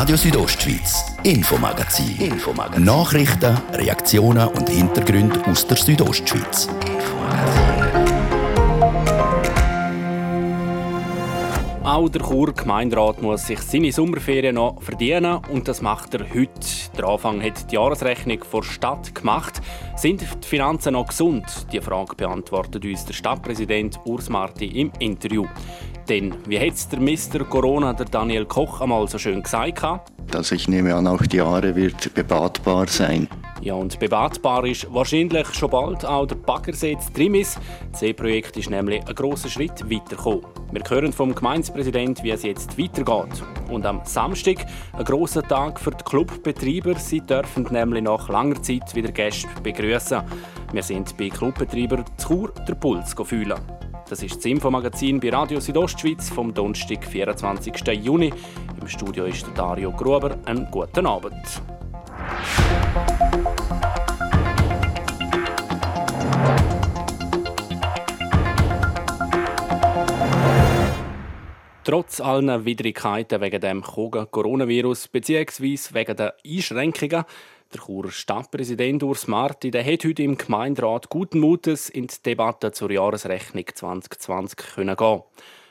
Radio Südostschweiz, Infomagazin. Infomagazin. Nachrichten, Reaktionen und Hintergründe aus der Südostschweiz. Auch der Chur Gemeinderat muss sich seine Sommerferien noch verdienen und das macht er heute. Der Anfang hat die Jahresrechnung vor Stadt gemacht. Sind die Finanzen noch gesund? Die Frage beantwortet uns der Stadtpräsident Urs Marti im Interview. Denn, wie hat es der Mr. Corona, der Daniel Koch, einmal so schön gesagt? Also ich nehme an, auch die Jahre wird bebadbar sein. Ja, und bebadbar ist wahrscheinlich schon bald auch der Baggersee Trimis. Das Seeprojekt ist nämlich ein grosser Schritt weitergekommen. Wir hören vom Gemeindepräsidenten, wie es jetzt weitergeht. Und am Samstag ein grosser Tag für die Clubbetreiber. Sie dürfen nämlich nach langer Zeit wieder Gäste begrüßen. Wir sind bei Clubbetreibern zu Chur der Puls fühlen. Das ist das Infomagazin bei Radio Südostschweiz vom Donnerstag, 24. Juni. Im Studio ist Dario Gruber. Einen guten Abend. Trotz allen Widrigkeiten wegen dem Coronavirus bzw. wegen der Einschränkungen der Churer Stadtpräsident Urs Marti der hat heute im Gemeinderat guten Mutes in die Debatte zur Jahresrechnung 2020 können gehen.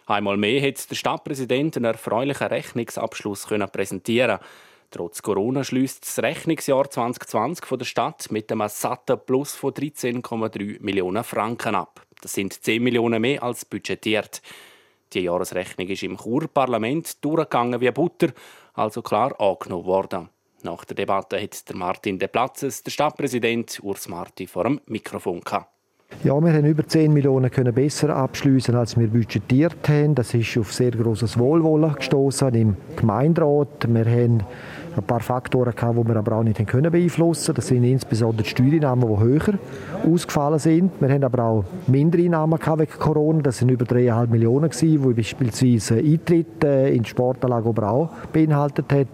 Einmal mehr hat der Stadtpräsident einen erfreulichen Rechnungsabschluss können präsentieren. Trotz Corona schließt das Rechnungsjahr 2020 von der Stadt mit einem satten Plus von 13,3 Millionen Franken ab. Das sind 10 Millionen mehr als budgetiert. Die Jahresrechnung ist im Churparlament durchgegangen wie Butter, also klar angenommen worden. Nach der Debatte hat der Martin De Platzes, der Stadtpräsident Urs Marti, vor dem Mikrofon gehabt. Ja, wir haben über 10 Millionen können besser abschließen, als wir budgetiert haben. Das ist auf sehr großes Wohlwollen gestoßen im Gemeinderat. Wir haben ein paar Faktoren gehabt, die wir aber auch nicht können beeinflussen Das sind insbesondere die Steuereinnahmen, die höher ausgefallen sind. Wir haben aber auch Mindereinnahmen gehabt wegen Corona. Das sind über 3,5 Millionen gewesen, die beispielsweise Eintritt äh, in die Sportanlage aber auch beinhaltet hat.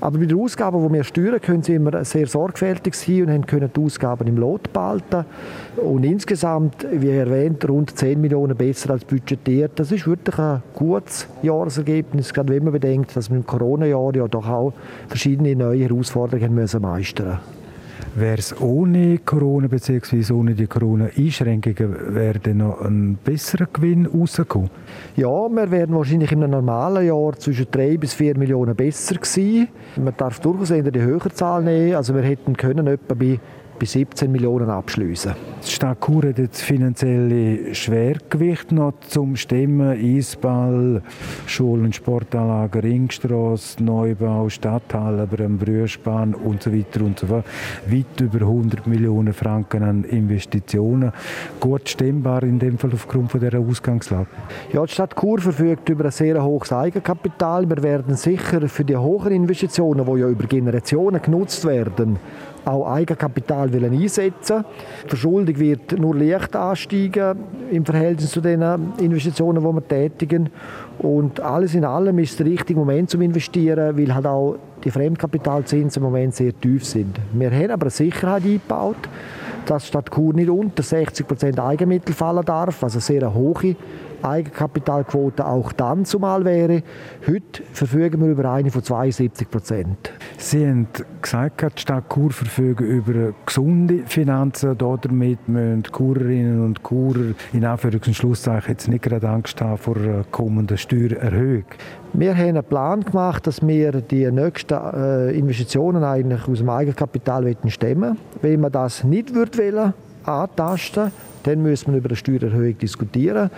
Aber bei den Ausgaben, die wir steuern, können sie immer sehr sorgfältig sein und können die Ausgaben im Lot behalten. Und insgesamt, wie erwähnt, rund 10 Millionen besser als budgetiert. Das ist wirklich ein gutes Jahresergebnis, gerade wenn man bedenkt, dass wir im Corona-Jahr ja doch auch verschiedene neue Herausforderungen meistern mussten. Wäre es ohne Corona bzw. ohne die Corona-Einschränkungen wäre noch ein besserer Gewinn rausgekommen? Ja, wir wären wahrscheinlich in einem normalen Jahr zwischen 3 bis 4 Millionen besser gewesen. Man darf durchaus eher die höhere Zahl nehmen. Also wir hätten können etwa bei bei 17 Millionen abschließen. Die Stadt Chur hat das finanzielle Schwergewicht noch zum Stimmen. Eisball, Schulen, Sportanlagen, Ringstrasse, Neubau, Stadthalle, am Brüschbahn und so weiter und so fort. Weit über 100 Millionen Franken an Investitionen. Gut stimmbar in dem Fall aufgrund von dieser Ausgangslage. Ja, die Stadt Chur verfügt über ein sehr hohes Eigenkapital. Wir werden sicher für die hohen Investitionen, die ja über Generationen genutzt werden, auch Eigenkapital einsetzen Die Verschuldung wird nur leicht ansteigen im Verhältnis zu den Investitionen, die wir tätigen. Und alles in allem ist der richtige Moment zum Investieren, weil halt auch die Fremdkapitalzinsen im Moment sehr tief sind. Wir haben aber eine Sicherheit eingebaut, dass statt Kur nicht unter 60% Eigenmittel fallen darf, also sehr eine hohe Eigenkapitalquote auch dann zumal wäre. Heute verfügen wir über eine von 72 Prozent. Sie haben gesagt, die Stadt Chur verfügt über gesunde Finanzen. Damit müssen Churerinnen und Churer in Anführungs- und Schlusszeichen jetzt nicht gerade Angst haben vor kommenden Steuererhöhung. Wir haben einen Plan gemacht, dass wir die nächsten äh, Investitionen eigentlich aus dem Eigenkapital stemmen Wenn man das nicht wollen, antasten dann müssen wir über eine Steuererhöhung diskutieren.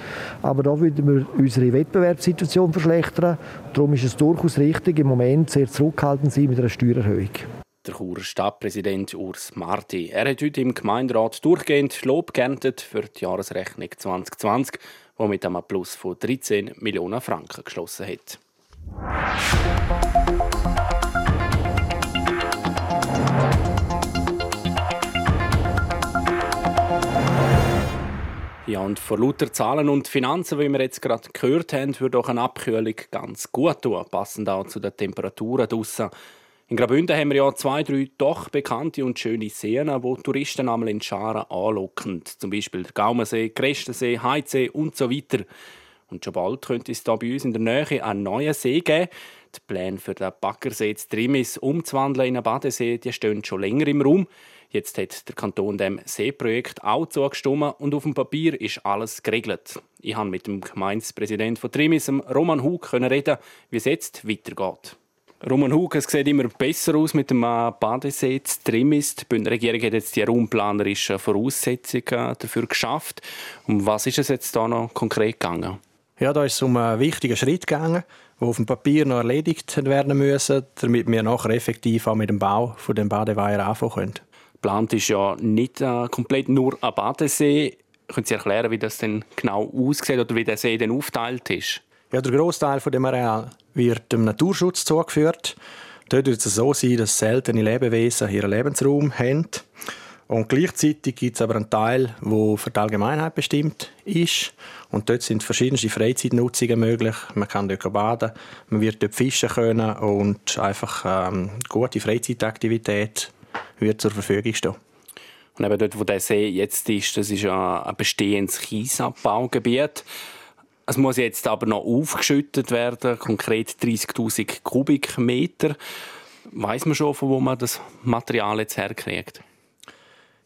Aber da würden wir unsere Wettbewerbssituation verschlechtern. Darum ist es durchaus richtig, im Moment sehr zurückhaltend sein mit einer Steuererhöhung. Der Churer Stadtpräsident Urs Marti. Er hat heute im Gemeinderat durchgehend Lob geerntet für die Jahresrechnung 2020, die mit einem Plus von 13 Millionen Franken geschlossen hat. Ja, und vor lauter Zahlen und Finanzen, wie wir jetzt gerade gehört haben, würde auch eine Abkühlung ganz gut tun, passend auch zu den Temperaturen draussen. In Graubünden haben wir ja zwei, drei doch bekannte und schöne Seen, wo Touristen einmal in Scharen anlocken. Zum Beispiel der Gaumensee, Crestensee, Heizsee und so weiter. Und schon bald könnte es hier bei uns in der Nähe einen neuen See geben. Die Pläne für den Baggersee Trimis umzuwandeln in einen Badesee die stehen schon länger im Raum. Jetzt hat der Kanton dem Seeprojekt auch zugestimmt und auf dem Papier ist alles geregelt. Ich konnte mit dem Gemeindepräsidenten von Trimis, Roman Hug, reden, wie es jetzt weitergeht. Roman Hug, es sieht immer besser aus mit dem äh, Badesee zu Trimis. Die Bündner Regierung hat jetzt die raumplanerischen Voraussetzungen dafür geschafft. Um was ist es jetzt da noch konkret gegangen? Ja, da ist es um einen wichtigen Schritt gegangen, der auf dem Papier noch erledigt werden müssen, damit wir nachher effektiv auch mit dem Bau von dem Badeweiher anfangen können. Geplant ist ja nicht äh, komplett nur ein Badesee. Können Sie erklären, wie das denn genau aussieht oder wie der See denn aufteilt ist? Ja, der Großteil von dem Areal wird dem Naturschutz zugeführt. Dort wird es so sein, dass seltene Lebewesen ihren Lebensraum haben. Und gleichzeitig gibt es aber einen Teil, der für die Allgemeinheit bestimmt ist. Und dort sind verschiedenste Freizeitnutzungen möglich. Man kann dort baden, man wird dort fischen können und einfach ähm, gute Freizeitaktivität wird zur Verfügung stehen. Und eben dort, wo der See jetzt ist, das ist ein bestehendes Kiesabbaugebiet. Es muss jetzt aber noch aufgeschüttet werden, konkret 30.000 Kubikmeter. Weiß man schon, von wo man das Material jetzt herkriegt?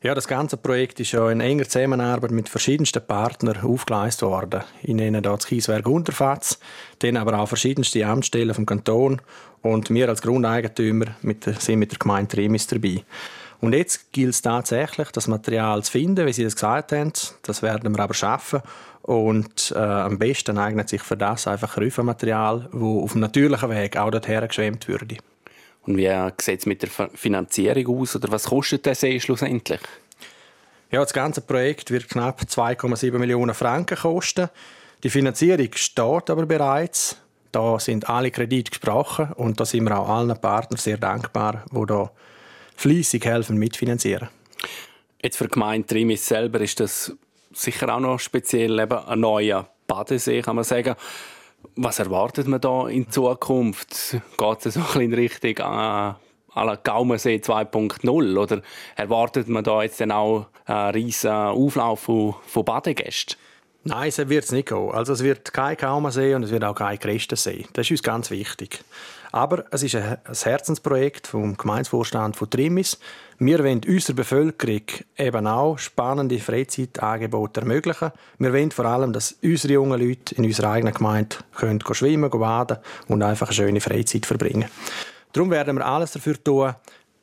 Ja, das ganze Projekt ist ja in enger Zusammenarbeit mit verschiedensten Partnern aufgeleistet worden. Ich nenne da das Kieswerk Unterfatz, dann aber auch verschiedenste Amtsstellen vom Kanton und wir als Grundeigentümer mit, sind mit der Gemeinde Remis dabei. Und jetzt gilt es tatsächlich, das Material zu finden, wie Sie das gesagt haben. Das werden wir aber schaffen. Und äh, am besten eignet sich für das einfach Rüffenmaterial, das auf dem natürlichen Weg auch dorthin geschwemmt würde. Und wie sieht es mit der Finanzierung aus? Oder was kostet der See schlussendlich? Ja, das ganze Projekt wird knapp 2,7 Millionen Franken kosten. Die Finanzierung steht aber bereits. Da sind alle Kredite gesprochen und da sind wir auch allen Partnern sehr dankbar, die da fließig helfen mitfinanzieren. Jetzt für die Gemeinde Trimis selber ist das sicher auch noch speziell, eben ein neuer Badesee, kann man sagen. Was erwartet man da in Zukunft? Geht es so in Richtung äh, Gaumensee 2.0 oder erwartet man da jetzt dann auch einen riesen Auflauf von, von Badegästen? Nein, so wird es nicht gehen. Also es wird kein Gaumensee und es wird auch kein Christensee. Das ist uns ganz wichtig. Aber es ist ein Herzensprojekt vom Gemeinsvorstand von Trimis. Wir wollen unserer Bevölkerung eben auch spannende Freizeitangebote ermöglichen. Wir wollen vor allem, dass unsere jungen Leute in unserer eigenen Gemeinde können schwimmen, baden und einfach eine schöne Freizeit verbringen. Darum werden wir alles dafür tun,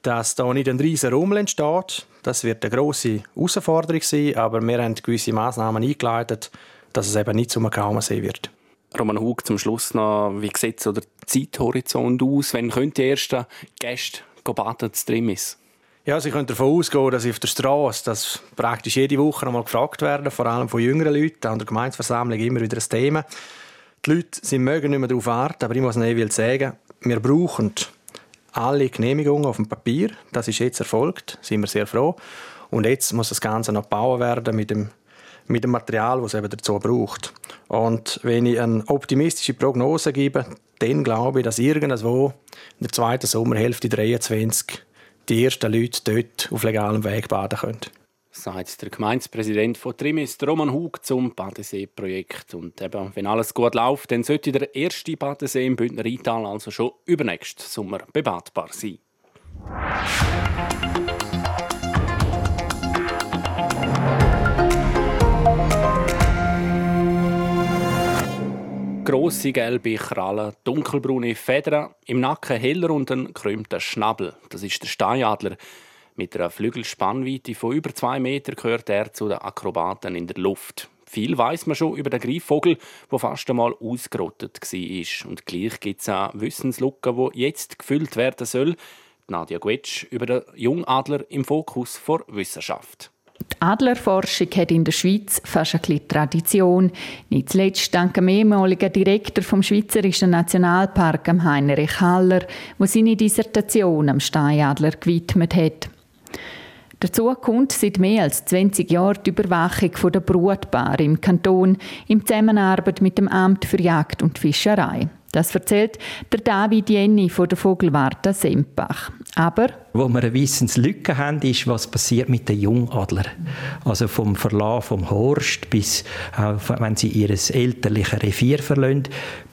dass da nicht ein riesiger Rummel entsteht. Das wird eine grosse Herausforderung sein, aber wir haben gewisse Massnahmen eingeleitet, dass es eben nicht zum Kaumensee wird. Roman Hug, zum Schluss noch, wie sieht der Zeithorizont aus? Wann können die ersten Gäste baden zu Trimis? Ja, Sie können davon ausgehen, dass ich auf der Straße dass praktisch jede Woche einmal gefragt werden, vor allem von jüngeren Leuten, an der Gemeinsversammlung immer wieder ein Thema. Die Leute sie mögen nicht mehr darauf warten, aber ich muss Ihnen sagen, wir brauchen alle Genehmigungen auf dem Papier. Das ist jetzt erfolgt, sind wir sehr froh. Und jetzt muss das Ganze noch gebaut werden mit dem, mit dem Material, das es eben dazu braucht. Und wenn ich eine optimistische Prognose gebe, dann glaube ich, dass irgendwo in der zweiten Sommerhälfte 2023 die ersten Leute dort auf legalem Weg baden können. Sagt der Gemeindepräsident von Trimis, Roman Hug, zum Badesee-Projekt. Und eben, wenn alles gut läuft, dann sollte der erste Badesee im Bündner Rheintal also schon übernächsten Sommer bebadbar sein. Grosse gelbe Krallen, dunkelbraune Federn, im Nacken heller und ein krümmter Schnabel. Das ist der Steinadler. Mit einer Flügelspannweite von über zwei Metern gehört er zu den Akrobaten in der Luft. Viel weiß man schon über den Greifvogel, der fast einmal ausgerottet war. Und gleich gibt es eine Wissenslücke, die jetzt gefüllt werden soll. Nadia Guetsch über den Jungadler im Fokus vor Wissenschaft. Die Adlerforschung hat in der Schweiz fast ein bisschen Tradition. Nicht zuletzt dank dem ehemaligen Direktor vom Schweizerischen Nationalpark, Heinrich Haller, der seine Dissertation am Steinadler gewidmet hat. Dazu kommt seit mehr als 20 Jahren die Überwachung der Brutpaare im Kanton in Zusammenarbeit mit dem Amt für Jagd und Fischerei. Das erzählt der David Jenny von der Vogelwarte Sempach. Aber wo wir eine Wissenslücke haben, ist, was passiert mit den Jungadler. Also vom Verlauf vom Horst bis, wenn sie ihr elterliches Revier verlassen,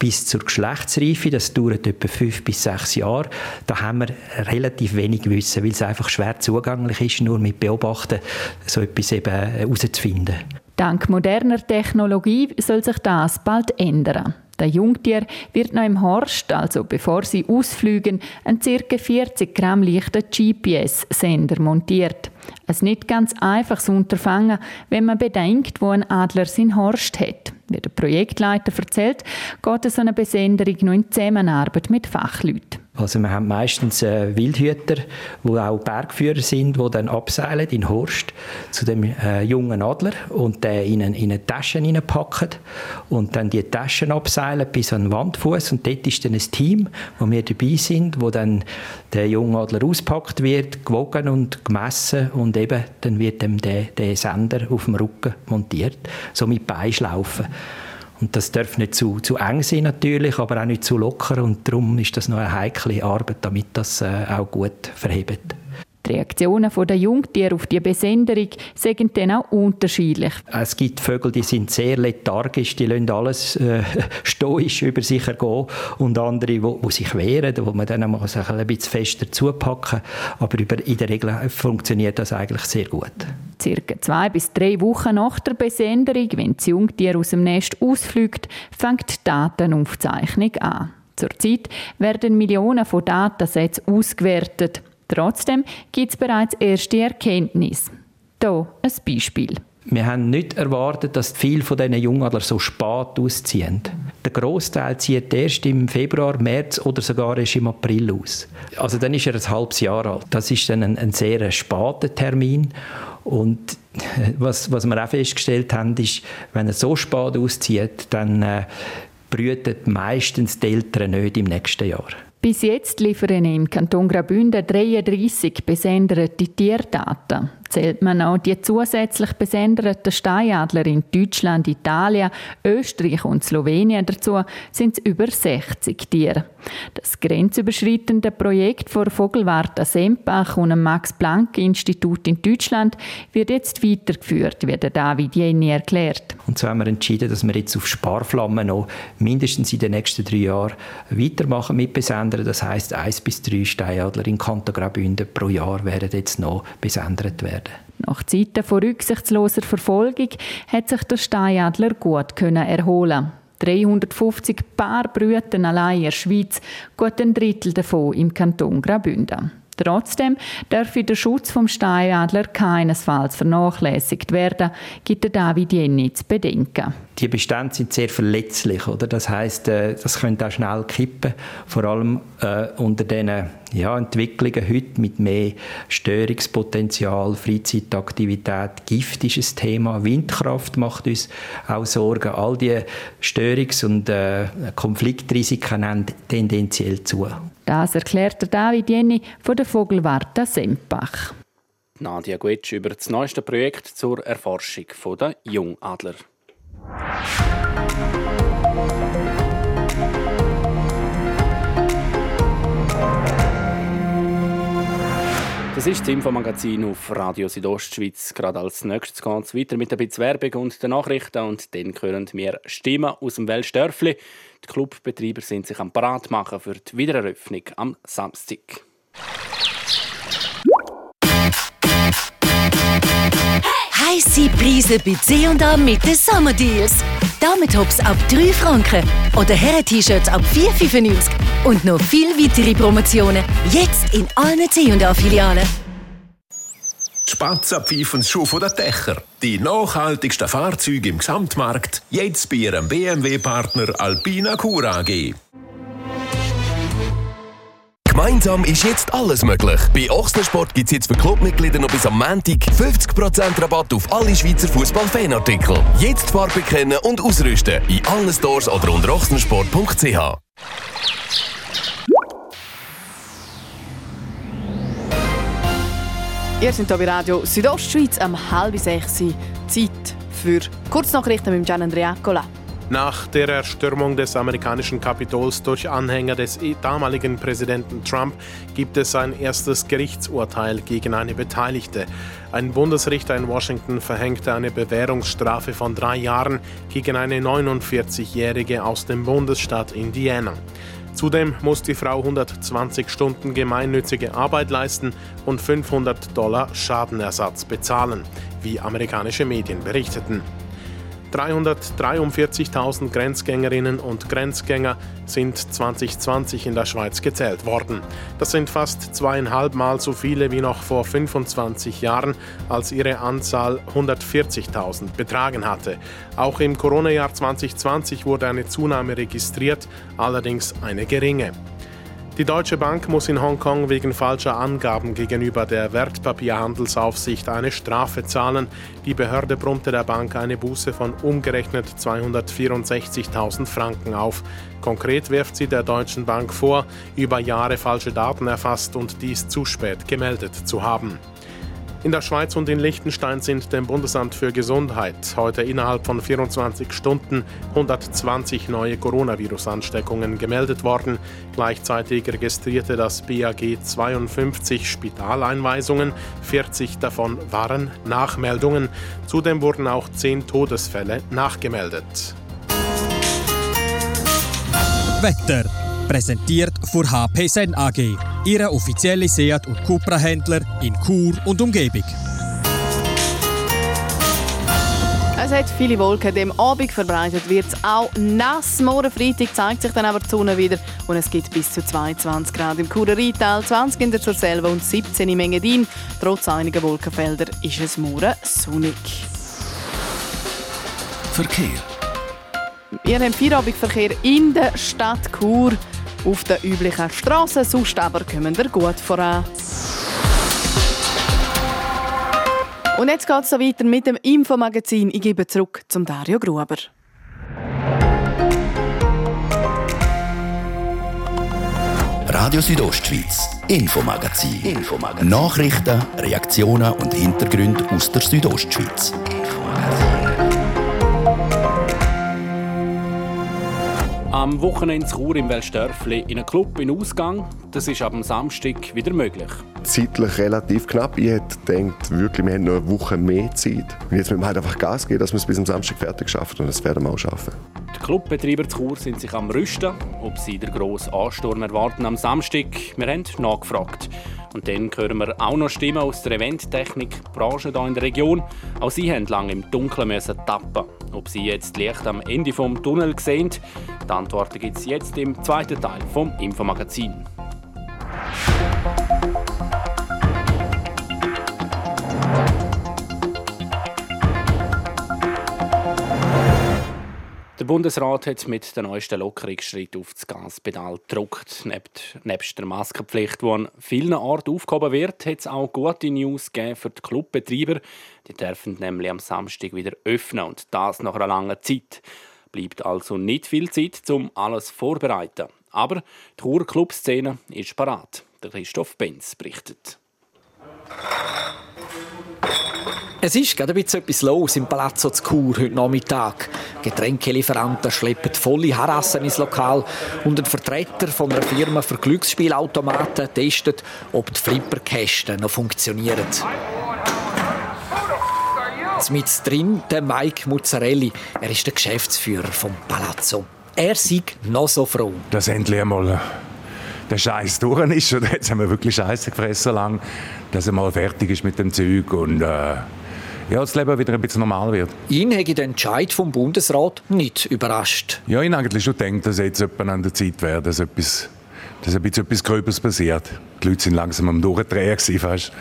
bis zur Geschlechtsreife, das dauert etwa fünf bis sechs Jahre. Da haben wir relativ wenig Wissen, weil es einfach schwer zugänglich ist, nur mit Beobachten so etwas eben herauszufinden. Dank moderner Technologie soll sich das bald ändern. Der Jungtier wird noch im Horst, also bevor sie ausflügen, ein ca. 40 Gramm leichter GPS-Sender montiert. Ein nicht ganz einfaches Unterfangen, wenn man bedenkt, wo ein Adler sein Horst hat. Wie der Projektleiter erzählt, geht so eine Besenderung nur in Zusammenarbeit mit Fachleuten. Also wir haben meistens äh, Wildhüter, die auch Bergführer sind, die dann abseilen in Horst zu dem äh, jungen Adler und den in, in eine Tasche packen und dann die Taschen abseilen bis an den Wandfuß und dort ist dann ein Team, wo wir dabei sind, wo dann der junge Adler auspackt wird, gewogen und gemessen und eben dann wird dem der, der Sender auf dem Rücken montiert, so mit Beischlaufen. Und das darf nicht zu, zu eng sein natürlich, aber auch nicht zu locker und darum ist das noch eine heikle Arbeit, damit das äh, auch gut verhebt. Die Reaktionen der Jungtiere auf die Besenderung sind dann auch unterschiedlich. Es gibt Vögel, die sind sehr lethargisch, die lassen alles äh, stoisch über sich ergehen und andere, wo, wo sich wehren, wo man dann mal ein bisschen fester zupacken aber in der Regel funktioniert das eigentlich sehr gut. Circa zwei bis drei Wochen nach der Besenderung, wenn das Jungtier aus dem Nest ausfliegt, fängt die Datenaufzeichnung an. Zurzeit werden Millionen von Datensätzen ausgewertet. Trotzdem gibt es bereits erste Erkenntnisse. Hier ein Beispiel. Wir haben nicht erwartet, dass viele von diesen Jungadler so spät ausziehen. Der Großteil zieht erst im Februar, März oder sogar erst im April aus. Also dann ist er ein halbes Jahr alt. Das ist dann ein, ein sehr später Termin. Und was, was wir auch festgestellt haben, ist, wenn er so spät auszieht, dann äh, brüten meistens die Eltern nicht im nächsten Jahr. Bis jetzt liefern im Kanton Graubünden 33 besenderte Tierdaten zählt man auch die zusätzlich besenderten Steinadler in Deutschland, Italien, Österreich und Slowenien dazu, sind es über 60 Tiere. Das grenzüberschreitende Projekt vor Vogelwarte Sempach und dem Max-Planck-Institut in Deutschland wird jetzt weitergeführt, wie der David Jenny erklärt. Und so haben wir entschieden, dass wir jetzt auf Sparflammen noch mindestens in den nächsten drei Jahren weitermachen mit Besendern. Das heißt, eins bis drei Steinadler in Kanton pro Jahr werden jetzt noch besendert werden. Nach Zeiten von rücksichtsloser Verfolgung hat sich der Steinadler gut erholen 350 Paar Brüten allein in der Schweiz, gut ein Drittel davon im Kanton Graubünden. Trotzdem darf der Schutz vom Steinadler keinesfalls vernachlässigt werden, gibt David Jenny zu bedenken die Bestände sind sehr verletzlich, oder? Das heißt, äh, das könnte auch schnell kippen, vor allem äh, unter diesen ja, Entwicklungen heute mit mehr Störungspotenzial, Freizeitaktivität, Gift ist ein Thema, Windkraft macht uns auch Sorgen. All die Störungs- und äh, Konfliktrisiken nehmen tendenziell zu. Das erklärt David Jenny von der Vogelwarte Sempach. Nadia Guetsch über das neueste Projekt zur Erforschung der Jungadler. Das ist das Infomagazin auf Radio Südostschweiz. Gerade als nächstes geht es weiter mit ein bisschen Werbung und den Nachrichten und dann hören wir Stimmen aus dem Weltstörfli. Die Clubbetreiber sind sich am Parat machen für die Wiedereröffnung am Samstag. Heiße Preise bei C&A mit den Sommerdeals. Damit-Tops ab 3 Franken oder Herren-T-Shirts ab 4,95 und noch viel weitere Promotionen jetzt in allen C&A-Filialen. Spatzapfeifens Schuh von der Dächer. Die nachhaltigsten Fahrzeuge im Gesamtmarkt. Jetzt bei Ihrem BMW-Partner Alpina Cura AG. Gemeinsam ist jetzt alles möglich. Bei Ochsensport gibt es jetzt für Clubmitglieder noch bis am Montag 50% Rabatt auf alle Schweizer Fußball-Fanartikel. Jetzt Farbe kennen und ausrüsten in allen Stores oder unter ochsensport.ch. Ihr seid hier bei Radio Südostschweiz am halb sechs. Zeit für Kurznachrichten mit Gian Andrea Cola. Nach der Erstürmung des amerikanischen Kapitols durch Anhänger des damaligen Präsidenten Trump gibt es ein erstes Gerichtsurteil gegen eine Beteiligte. Ein Bundesrichter in Washington verhängte eine Bewährungsstrafe von drei Jahren gegen eine 49-Jährige aus dem Bundesstaat Indiana. Zudem muss die Frau 120 Stunden gemeinnützige Arbeit leisten und 500 Dollar Schadenersatz bezahlen, wie amerikanische Medien berichteten. 343.000 Grenzgängerinnen und Grenzgänger sind 2020 in der Schweiz gezählt worden. Das sind fast zweieinhalb Mal so viele wie noch vor 25 Jahren, als ihre Anzahl 140.000 betragen hatte. Auch im Corona-Jahr 2020 wurde eine Zunahme registriert, allerdings eine geringe. Die Deutsche Bank muss in Hongkong wegen falscher Angaben gegenüber der Wertpapierhandelsaufsicht eine Strafe zahlen. Die Behörde brummte der Bank eine Buße von umgerechnet 264.000 Franken auf. Konkret wirft sie der Deutschen Bank vor, über Jahre falsche Daten erfasst und dies zu spät gemeldet zu haben. In der Schweiz und in Liechtenstein sind dem Bundesamt für Gesundheit heute innerhalb von 24 Stunden 120 neue Coronavirus-Ansteckungen gemeldet worden. Gleichzeitig registrierte das BAG 52 Spitaleinweisungen, 40 davon waren Nachmeldungen. Zudem wurden auch 10 Todesfälle nachgemeldet. Wetter Präsentiert von HP Sen AG, Ihre offizielle Seat- und Cupra-Händler in Chur und Umgebung. Es hat viele Wolken. Dem Abend verbreitet wird es auch nass. Morgen Freitag zeigt sich dann aber die Sonne wieder und es gibt bis zu 22 Grad im Churer Rheintal, 20 in der Surselva und 17 im Engadin. Trotz einiger Wolkenfelder ist es morgen sonnig. Verkehr. Wir haben Feierabendverkehr in der Stadt Chur auf den üblichen Straßen, sonst aber kommen wir gut voran. Und jetzt geht es so weiter mit dem Infomagazin. Ich gebe zurück zum Dario Gruber. Radio Südostschweiz, Infomagazin. Infomagazin. Nachrichten, Reaktionen und Hintergründe aus der Südostschweiz. Am Wochenende Chur im Wellstörfli in einem Club in Ausgang. Das ist ab dem Samstag wieder möglich. Zeitlich relativ knapp. Ich hätte gedacht, wirklich, wir haben noch eine Woche mehr Zeit. Und jetzt müssen wir halt einfach Gas geben, dass wir es bis am Samstag fertig schaffen. Und das werden wir auch schaffen. Die Clubbetreiber zu Chur sind sich am Rüsten, ob sie den grossen Ansturm erwarten am Samstag. Wir haben nachgefragt. Und dann hören wir auch noch Stimmen aus der Eventtechnik-Branche hier in der Region. Auch sie haben lange im Dunkeln tappen. Ob sie jetzt Licht am Ende vom Tunnel sehen, die Antworten gibt es jetzt im zweiten Teil vom Infomagazin. Der Bundesrat hat mit den neuesten Lockerungsschritten auf das Gaspedal gedruckt. Nebst, der Maskenpflicht, die an vielen Orten aufgehoben wird, hat es auch gute News für die Clubbetreiber. Die dürfen nämlich am Samstag wieder öffnen und das nach einer langen Zeit. Bleibt also nicht viel Zeit, um alles vorzubereiten. Aber die Churer Clubszene ist parat. Der Christoph Benz berichtet. Es ist gerade ein bisschen etwas los im Palazzo Chur heute Nachmittag. Getränkelieferanten schleppen volle Harassen ins Lokal und ein Vertreter von einer Firma für Glücksspielautomaten testet, ob die Flipperkästen noch funktionieren. Mit drin der Mike Muzzarelli. Er ist der Geschäftsführer vom Palazzo. Er sieht noch so froh. Dass endlich einmal der Scheiß durch ist. Und jetzt haben wir wirklich Scheiße gefressen lang, dass er mal fertig ist mit dem Zeug und äh, ja, das Leben wieder ein bisschen normal wird. Ihn hätte der Entscheid vom Bundesrat nicht überrascht. Ja, ich eigentlich schon gedacht, dass jetzt etwa an der Zeit wäre, dass etwas, dass ein bisschen etwas Gröbers passiert. Die Leute sind langsam am Durchdrehen fast.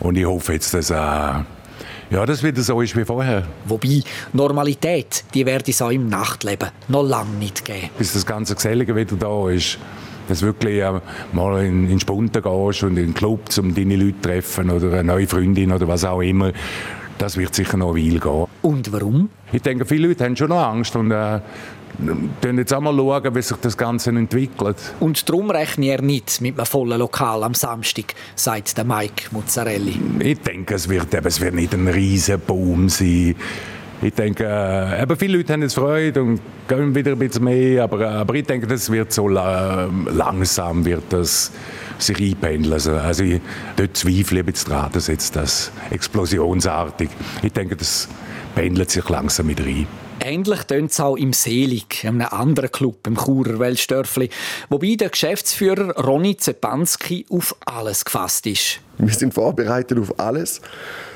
Und ich hoffe jetzt, dass äh, ja, das wieder so ist wie vorher. Wobei, Normalität, die werde es auch im Nachtleben noch lange nicht geben. Bis das ganze Gesellige wieder da ist dass du wirklich äh, mal in, in Spunten gehst und in den Club, um deine Leute zu treffen oder eine neue Freundin oder was auch immer. Das wird sicher noch eine Weile gehen. Und warum? Ich denke, viele Leute haben schon noch Angst und äh, schauen jetzt auch mal schauen, wie sich das Ganze entwickelt. Und darum rechne er nicht mit einem vollen Lokal am Samstag, sagt der Mike Muzzarelli. Ich denke, es wird, eben, es wird nicht ein riesen Boom sein. Ich denke, äh, eben viele Leute haben jetzt Freude und gehen wieder ein bisschen mehr, aber, äh, aber ich denke, das wird so la langsam wird das sich einpendeln. Also, also ich, dort zweifle ich jetzt dran, dass jetzt das explosionsartig. Ich denke, das pendelt sich langsam wieder ein. Ähnlich tönt es auch im Selig, einem anderen Club im Churer Weltstörfli, wobei der Geschäftsführer Ronny Zepanski auf alles gefasst ist. Wir sind vorbereitet auf alles,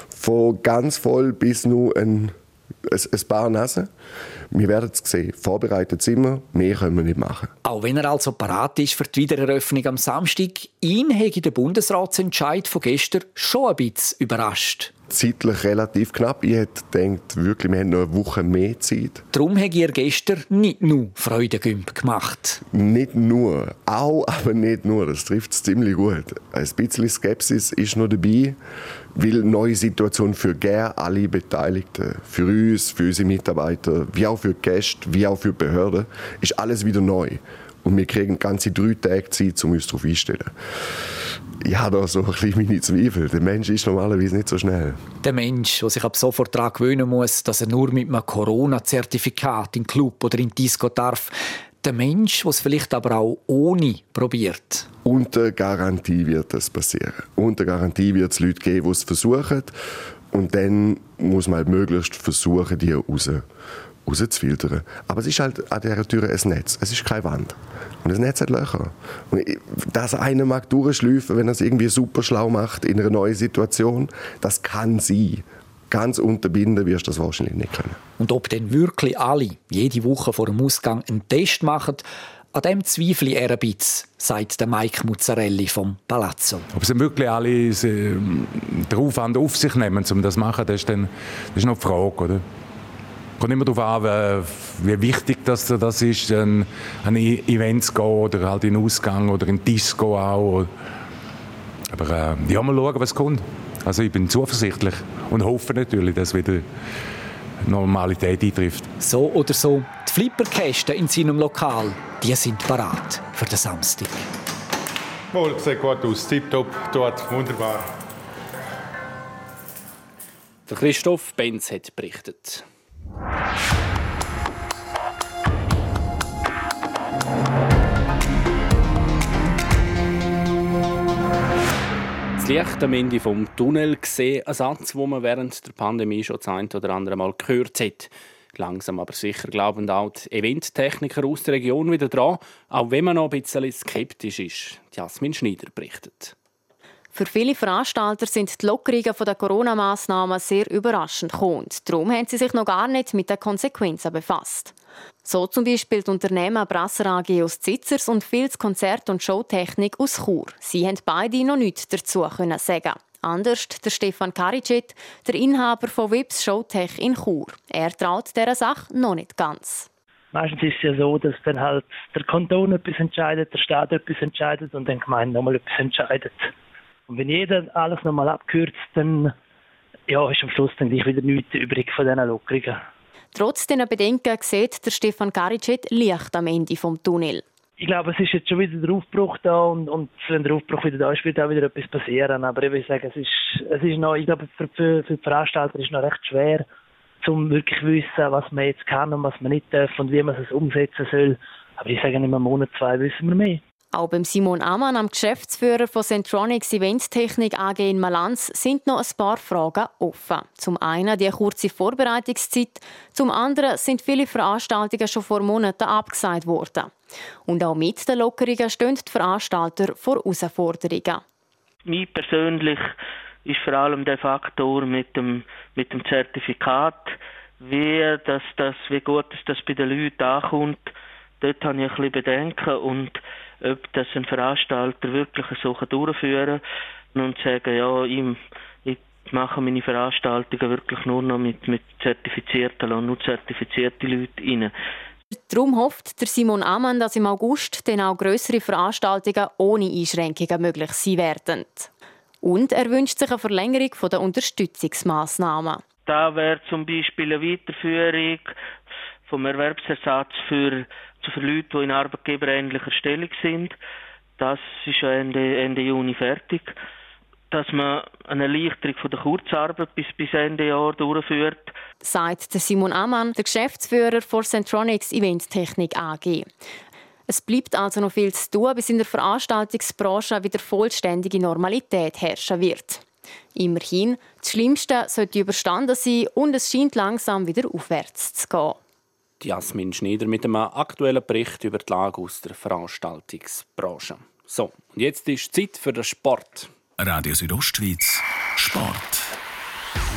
von ganz voll bis nur ein ein, paar Nasen. Wir werden es sehen. Vorbereitet sind wir, mehr können wir nicht machen. Auch wenn er also parat ist für die Wiedereröffnung am Samstag, ihn hätte der Bundesratsentscheid von gestern schon ein bisschen überrascht zeitlich relativ knapp. Ich hätte gedacht, wirklich, wir haben noch eine Woche mehr Zeit. Darum habe ich gestern nicht nur Freudengümp gemacht. Nicht nur, auch, aber nicht nur. Das trifft es ziemlich gut. Ein bisschen Skepsis ist noch dabei, weil neue Situation für gerne alle Beteiligten, für uns, für unsere Mitarbeiter, wie auch für die Gäste, wie auch für die Behörden, ist alles wieder neu. Und wir kriegen ganze drei Tage Zeit, um uns darauf einzustellen ich habe da so ein bisschen meine Zweifel. Der Mensch ist normalerweise nicht so schnell. Der Mensch, der sich ab sofort daran gewöhnen muss, dass er nur mit einem Corona-Zertifikat in den Club oder in den Disco darf. Der Mensch, der es vielleicht aber auch ohne probiert. Unter Garantie wird das passieren. Unter Garantie wird es Leute geben, die es versuchen. Und dann muss man halt möglichst versuchen, die raus rauszufiltern. Aber es ist halt an dieser Tür ein Netz. Es ist keine Wand. Und das Netz hat Löcher. Und dass einer mag durchschleifen, wenn er es irgendwie super schlau macht in einer neuen Situation, das kann sein. Ganz unterbinden wirst du das wahrscheinlich nicht können. Und ob denn wirklich alle jede Woche vor dem Ausgang einen Test machen, an dem zweifle ich ein bisschen, sagt der Mike Muzzarelli vom Palazzo. Ob sie wirklich alle äh, den Aufwand auf sich nehmen, um das zu machen, das ist, dann, das ist noch die Frage. Oder? Kommt immer darauf an, wie wichtig das, das ist, an, an e- Events gehen oder halt in den Ausgang oder in Disco auch. Aber äh, ja, mal schauen, was kommt. Also ich bin zuversichtlich und hoffe natürlich, dass wieder Normalität eintrifft. So oder so, die Flipperkästen in seinem Lokal, die sind parat für den Samstag. Wohl, sieht gut aus, tipptopp, dort, wunderbar. Der Christoph Benz hat berichtet. Das Licht am Ende des Tunnel gesehen, ein Satz, den man während der Pandemie schon das ein oder andere Mal gehört hat. Langsam aber sicher glauben auch die Eventtechniker aus der Region wieder dran, auch wenn man noch ein bisschen skeptisch ist. Jasmin Schneider berichtet. Für viele Veranstalter sind die Lockerungen der Corona-Massnahmen sehr überraschend gekommen. Darum haben sie sich noch gar nicht mit den Konsequenzen befasst. So zum Beispiel die Unternehmen Brasser AG aus Zitzers und Fils Konzert- und Showtechnik aus Chur. Sie haben beide noch nichts dazu sagen. Anders der Stefan Karicet, der Inhaber von Wips Showtech in Chur. Er traut dieser Sache noch nicht ganz. Meistens ist es ja so, dass dann halt der Kanton etwas entscheidet, der Staat etwas entscheidet und dann die Gemeinde nochmal etwas entscheidet. Und wenn jeder alles nochmal abkürzt, dann ja, ist am Schluss dann gleich wieder nichts übrig von diesen Lockerungen. Trotz dieser Bedenken sieht der Stefan Karicet Licht am Ende des Tunnel. Ich glaube, es ist jetzt schon wieder der Aufbruch da und, und wenn der Aufbruch wieder da ist, wird auch wieder etwas passieren. Aber ich will sagen, es ist, es ist noch, ich glaube, für, für, für die Veranstalter ist es noch recht schwer, um wirklich zu wissen, was man jetzt kann und was man nicht darf und wie man es umsetzen soll. Aber ich sage, in einem Monat, zwei wissen wir mehr. Auch beim Simon Amann, am Geschäftsführer von Centronics Eventtechnik AG in Malanz, sind noch ein paar Fragen offen. Zum einen die kurze Vorbereitungszeit, zum anderen sind viele Veranstaltungen schon vor Monaten abgesagt worden. Und auch mit den Lockerungen stehen die Veranstalter vor Herausforderungen. Mir persönlich ist vor allem der Faktor mit dem, mit dem Zertifikat, wie, das, das, wie gut das bei den Leuten ankommt. Dort habe ich ein bisschen Bedenken und ob das ein Veranstalter wirklich so durchführen kann und sagen, ja, ich, ich mache meine Veranstaltungen wirklich nur noch mit, mit zertifizierten und nur zertifizierte Leute rein. Darum hofft der Simon Amann, dass im August dann auch grössere Veranstaltungen ohne Einschränkungen möglich sein werden. Und er wünscht sich eine Verlängerung der Unterstützungsmaßnahmen. Da wäre zum Beispiel eine Weiterführung vom Erwerbsersatz für für Leute, die in arbeitgeberähnlicher Stellung sind. Das ist Ende, Ende Juni fertig. dass man eine Erleichterung von der Kurzarbeit bis, bis Ende Jahr durchführt. Sagt Simon Amann, der Geschäftsführer von Centronics Eventtechnik AG. Es bleibt also noch viel zu tun, bis in der Veranstaltungsbranche wieder vollständige Normalität herrschen wird. Immerhin, das Schlimmste sollte überstanden sein und es scheint langsam wieder aufwärts zu gehen. Jasmin Schneider mit einem aktuellen Bericht über die Lage aus der Veranstaltungsbranche. So, und jetzt ist Zeit für den Sport. Radio Südostschweiz, Sport.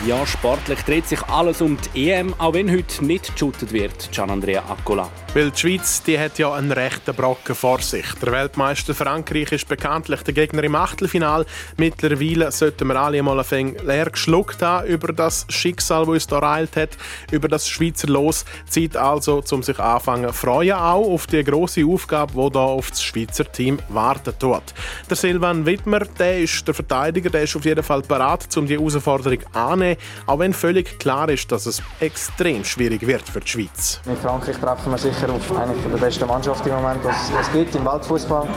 Ja, sportlich dreht sich alles um die EM, auch wenn heute nicht geshootet wird, Gian Andrea Accola. Weil die Schweiz die hat ja einen rechten Brocken vor sich. Der Weltmeister Frankreich ist bekanntlich der Gegner im Achtelfinal. Mittlerweile sollten wir alle mal ein leer geschluckt haben über das Schicksal, das uns da ereilt hat, über das Schweizer Los. Zeit also, um sich anfangen freuen, auch auf die große Aufgabe, die da auf das Schweizer Team warten tut. Der Silvan Wittmer, der ist der Verteidiger, der ist auf jeden Fall bereit, um die Herausforderung anzunehmen, auch wenn völlig klar ist, dass es extrem schwierig wird für die Schweiz. In Frankreich treffen wir sicher sicher auf eine der besten Mannschaften im Moment, was es gibt im Weltfußball.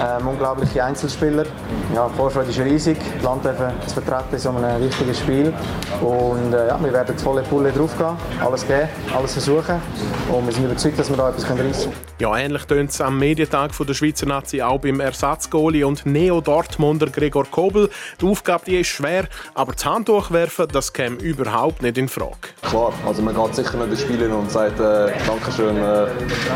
Ähm, unglaubliche Einzelspieler. Ja, die Vorfreude ist riesig, das Land zu vertreten in so einem wichtigen Spiel. Und äh, ja, wir werden volle Pulle draufgehen, alles geben, alles versuchen. Und wir sind überzeugt, dass wir da etwas reissen können. Ja, ähnlich tönt es am Medientag der Schweizer Nazi auch beim Ersatzgoalie und Neo-Dortmunder Gregor Kobel. Die Aufgabe die ist schwer, aber das Handtuch werfen, das käme überhaupt nicht in Frage. Klar, also man geht sicher nicht ins Spiel und sagt äh, Dankeschön, äh,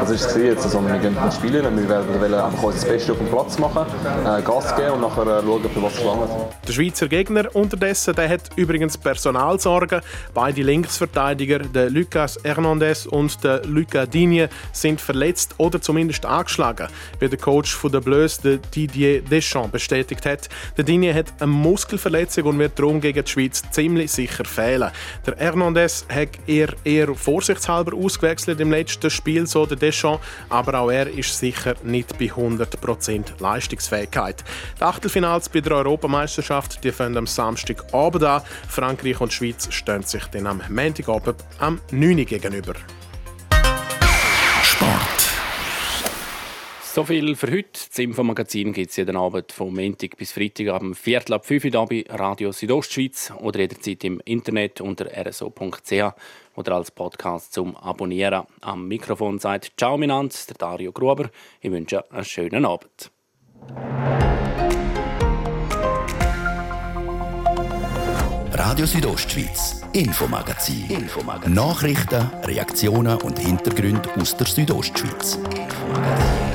was ist es jetzt, sondern wir gehen ins Spiel wir werden einfach unser Bestes auf dem Platz machen, äh, Gas geben und nachher äh, schauen, für was es langt. Der Schweizer Gegner unterdessen, der hat übrigens Personalsorgen. Beide Linksverteidiger, der Lucas Hernandez und der Luca Digne, sind verletzt oder zumindest angeschlagen, wie der Coach der Bleus, der Didier Deschamps, bestätigt hat. Der Digne hat eine Muskelverletzung und wird darum gegen die Schweiz ziemlich sicher fehlen. Der Hernandez hat eher, eher vorsichtshalber ausgewechselt im letzten Spiel, so der Deschamps, aber auch er ist sicher nicht bei 100% Leistungsfähigkeit. Die Achtelfinals bei der Europameisterschaft die fangen am Samstagabend an. Frankreich und Schweiz stehen sich dann am Montagabend am 9. gegenüber. So viel für heute. Das Infomagazin gibt es jeden Abend vom Montag bis Freitag am Viertel ab 5 Uhr bei Radio Südostschweiz oder jederzeit im Internet unter rso.ch oder als Podcast zum Abonnieren. Am Mikrofon sagt Ciao Minanz, der Dario Gruber. Ich wünsche einen schönen Abend. Radio Südostschweiz, Infomagazin. Infomagazin. Nachrichten, Reaktionen und Hintergründe aus der Südostschweiz. Infomagazin.